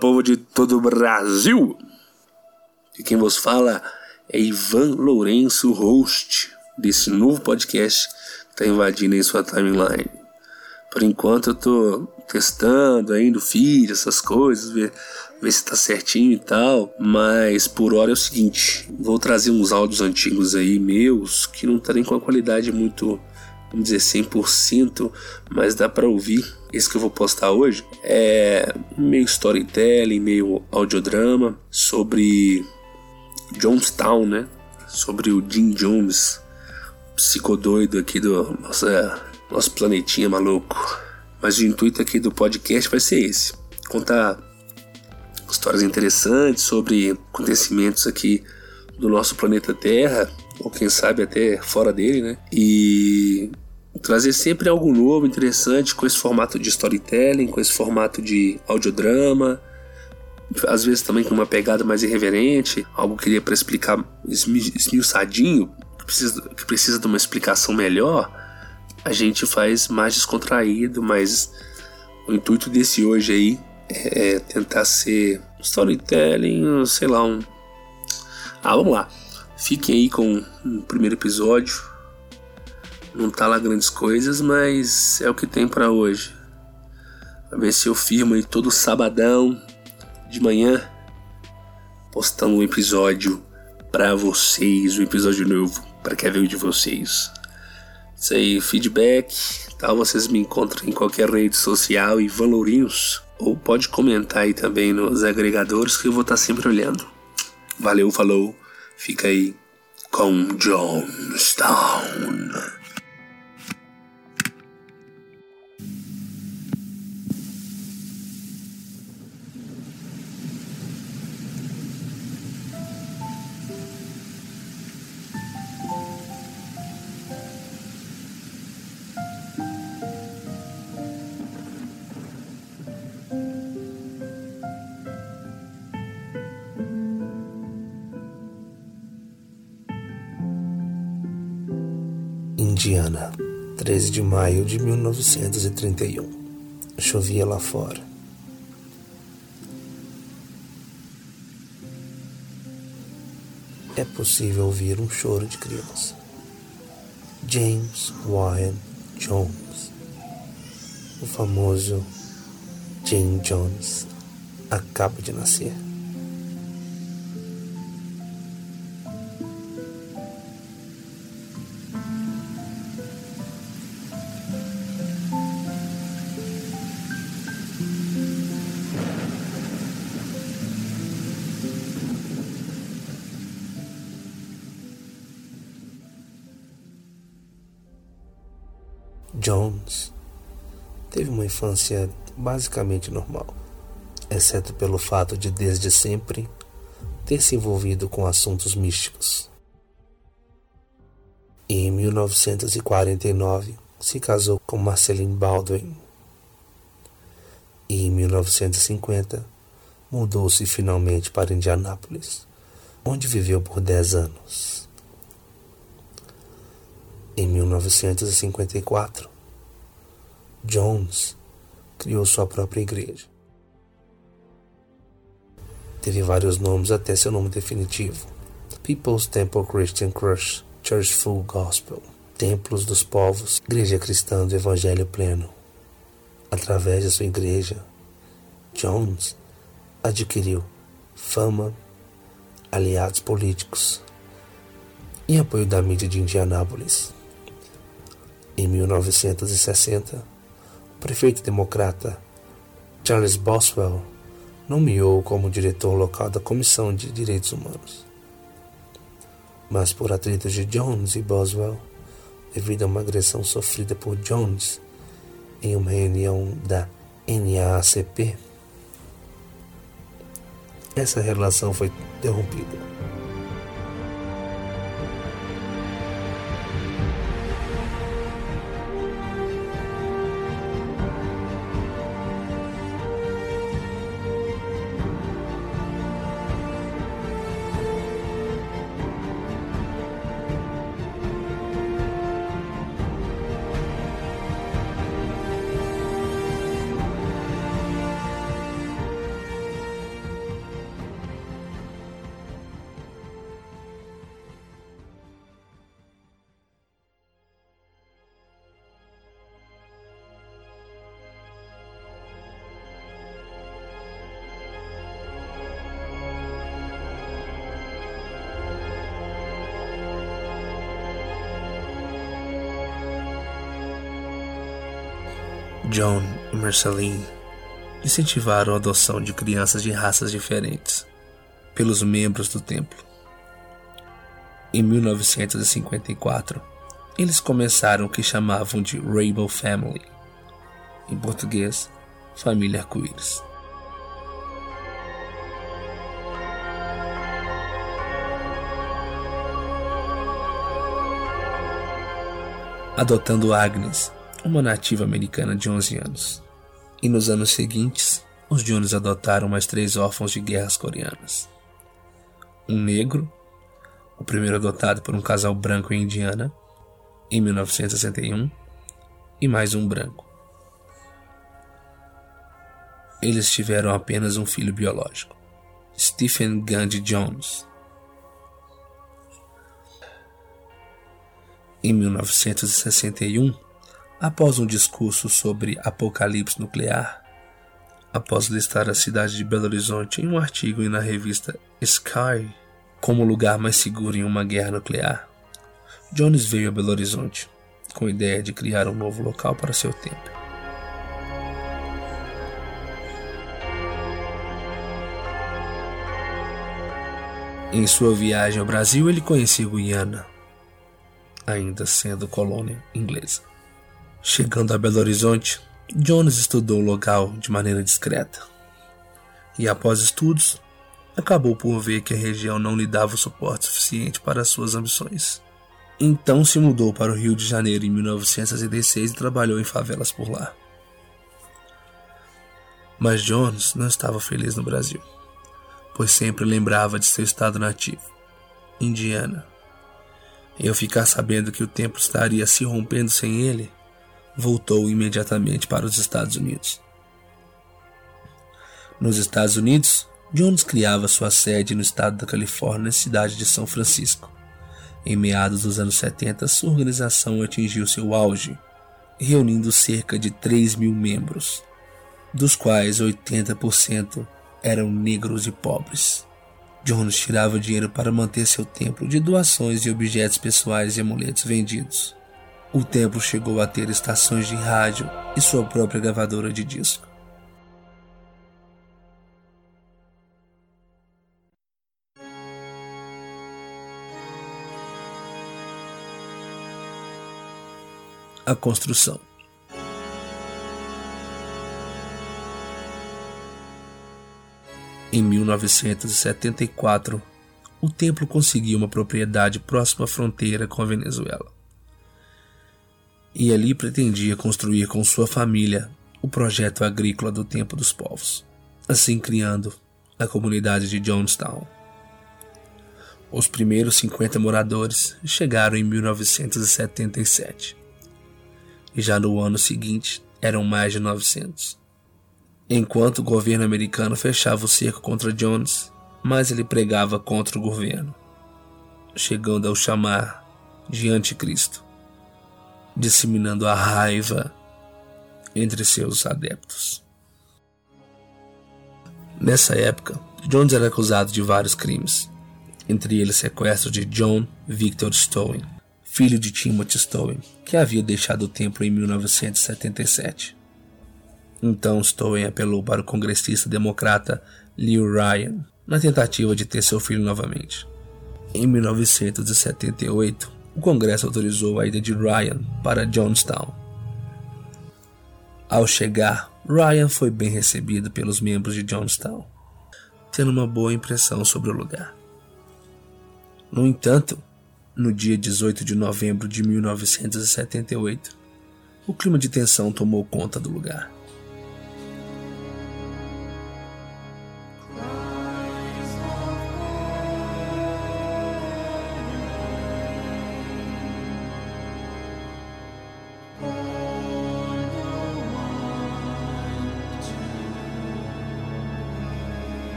Povo de todo o Brasil! E quem vos fala é Ivan Lourenço, host desse novo podcast que está invadindo aí sua timeline. Por enquanto eu tô testando ainda o feed, essas coisas, ver, ver se tá certinho e tal. Mas por hora é o seguinte: vou trazer uns áudios antigos aí meus que não tá nem com a qualidade muito, vamos dizer, 100%, mas dá para ouvir. Esse que eu vou postar hoje é meio storytelling, meio audiodrama sobre Jonestown, né? Sobre o Jim Jones, psicodoido aqui do nossa, nosso planetinha maluco. Mas o intuito aqui do podcast vai ser esse: contar histórias interessantes sobre acontecimentos aqui do nosso planeta Terra, ou quem sabe até fora dele, né? E trazer sempre algo novo, interessante, com esse formato de storytelling, com esse formato de audiodrama, às vezes também com uma pegada mais irreverente, algo que iria para explicar esmiuçadinho, que precisa, que precisa de uma explicação melhor, a gente faz mais descontraído, mas o intuito desse hoje aí é, é tentar ser storytelling, sei lá, um. Ah, vamos lá. Fiquem aí com o primeiro episódio. Não tá lá grandes coisas, mas é o que tem para hoje. A ver se eu firmo aí todo sabadão de manhã postando um episódio para vocês, um episódio novo para quem veio de vocês. Isso aí, feedback, tal, vocês me encontram em qualquer rede social e Valorinhos. Ou pode comentar aí também nos agregadores que eu vou estar sempre olhando. Valeu, falou, fica aí com Jonestown. Indiana, 13 de maio de 1931. Chovia lá fora. É possível ouvir um choro de criança. James Wyan Jones, o famoso Jane Jones, acaba de nascer. Jones teve uma infância basicamente normal, exceto pelo fato de desde sempre ter se envolvido com assuntos místicos. E em 1949 se casou com Marceline Baldwin. E em 1950 mudou-se finalmente para Indianápolis, onde viveu por 10 anos. Em 1954, Jones criou sua própria igreja. Teve vários nomes até seu nome definitivo: People's Temple Christian Church, Church Full Gospel, Templos dos Povos, Igreja Cristã do Evangelho Pleno. Através de sua igreja, Jones adquiriu fama, aliados políticos e apoio da mídia de Indianápolis. Em 1960, o prefeito democrata Charles Boswell nomeou como diretor local da Comissão de Direitos Humanos. Mas por atritos de Jones e Boswell, devido a uma agressão sofrida por Jones em uma reunião da NAACP, essa relação foi interrompida. John e Marceline incentivaram a adoção de crianças de raças diferentes pelos membros do templo. Em 1954, eles começaram o que chamavam de Rainbow Family, em português, Família Arco-Íris. Adotando Agnes, uma nativa americana de 11 anos. E nos anos seguintes, os Jones adotaram mais três órfãos de guerras coreanas. Um negro, o primeiro adotado por um casal branco em Indiana, em 1961, e mais um branco. Eles tiveram apenas um filho biológico, Stephen Gandhi Jones. Em 1961, após um discurso sobre apocalipse nuclear, após listar a cidade de Belo Horizonte em um artigo na revista Sky como lugar mais seguro em uma guerra nuclear, Jones veio a Belo Horizonte com a ideia de criar um novo local para seu templo. Em sua viagem ao Brasil, ele conheceu Guiana, ainda sendo colônia inglesa. Chegando a Belo Horizonte, Jones estudou o local de maneira discreta. E após estudos, acabou por ver que a região não lhe dava o suporte suficiente para suas ambições. Então se mudou para o Rio de Janeiro em 1966 e trabalhou em favelas por lá. Mas Jones não estava feliz no Brasil pois sempre lembrava de seu estado nativo, Indiana. E ao ficar sabendo que o templo estaria se rompendo sem ele, voltou imediatamente para os Estados Unidos. Nos Estados Unidos, Jones criava sua sede no estado da Califórnia, cidade de São Francisco. Em meados dos anos 70, sua organização atingiu seu auge, reunindo cerca de 3 mil membros, dos quais 80% eram negros e pobres. Jones tirava dinheiro para manter seu templo de doações de objetos pessoais e amuletos vendidos. O templo chegou a ter estações de rádio e sua própria gravadora de disco. A construção. Em 1974, o templo conseguiu uma propriedade próxima à fronteira com a Venezuela. E ali pretendia construir com sua família o projeto agrícola do Tempo dos Povos, assim criando a comunidade de Jonestown. Os primeiros 50 moradores chegaram em 1977 e já no ano seguinte eram mais de 900 enquanto o governo americano fechava o cerco contra Jones, mas ele pregava contra o governo, chegando ao chamar de anticristo, disseminando a raiva entre seus adeptos. Nessa época, Jones era acusado de vários crimes, entre eles sequestro de John Victor Stowen, filho de Timothy Stowen, que havia deixado o templo em 1977. Então Stowen apelou para o congressista democrata Leo Ryan na tentativa de ter seu filho novamente. Em 1978, o Congresso autorizou a ida de Ryan para Johnstown. Ao chegar, Ryan foi bem recebido pelos membros de Johnstown, tendo uma boa impressão sobre o lugar. No entanto, no dia 18 de novembro de 1978, o clima de tensão tomou conta do lugar.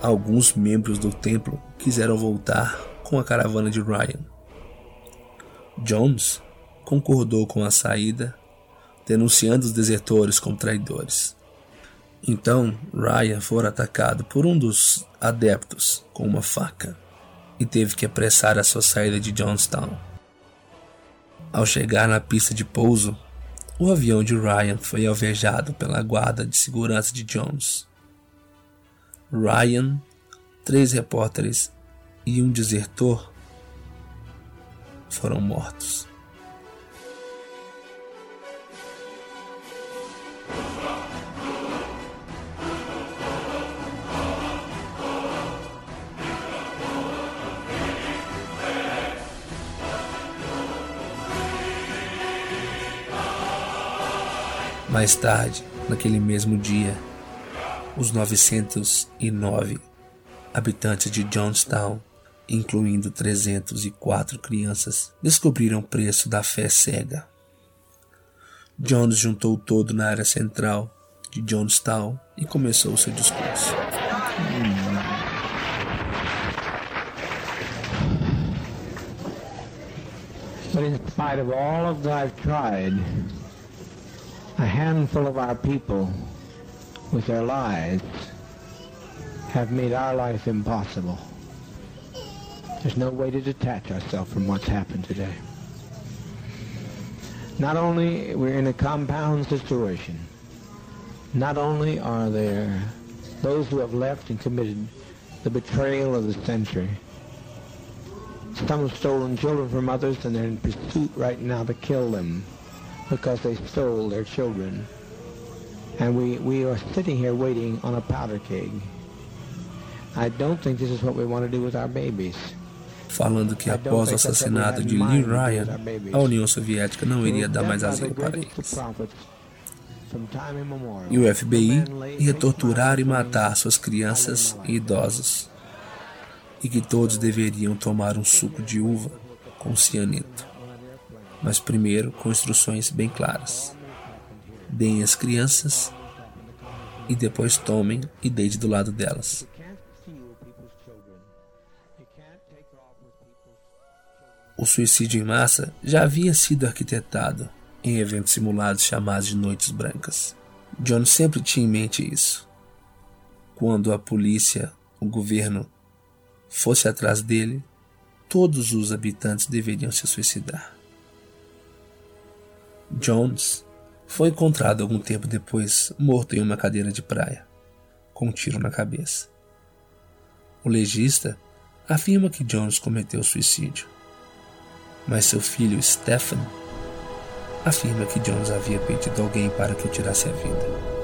Alguns membros do templo quiseram voltar com a caravana de Ryan. Jones concordou com a saída, denunciando os desertores como traidores. Então, Ryan foi atacado por um dos adeptos com uma faca e teve que apressar a sua saída de Johnstown. Ao chegar na pista de pouso, o avião de Ryan foi alvejado pela guarda de segurança de Jones. Ryan, três repórteres e um desertor foram mortos. Mais tarde, naquele mesmo dia, os 909 habitantes de Johnstown, incluindo 304 crianças, descobriram o preço da fé cega. Jones juntou todo na área central de Johnstown e começou seu discurso. But in spite of all that I've tried, a handful of our people with their lives have made our life impossible. There's no way to detach ourselves from what's happened today. Not only we're in a compound situation, not only are there those who have left and committed the betrayal of the century, some have stolen children from others and they're in pursuit right now to kill them because they stole their children. And we, we are sitting here waiting on a powder keg. I don't think this is what we want to do with our babies. Falando que após o assassinato de Lee Ryan, a União Soviética não iria dar mais asilo para eles. E o FBI ia torturar e matar suas crianças e idosos. E que todos deveriam tomar um suco de uva com cianeto mas primeiro com instruções bem claras. Deem as crianças e depois tomem e deite do lado delas. O suicídio em massa já havia sido arquitetado em eventos simulados chamados de Noites Brancas. John sempre tinha em mente isso. Quando a polícia, o governo, fosse atrás dele, todos os habitantes deveriam se suicidar. Jones foi encontrado algum tempo depois morto em uma cadeira de praia, com um tiro na cabeça. O legista afirma que Jones cometeu suicídio, mas seu filho Stephen afirma que Jones havia pedido alguém para que o tirasse a vida.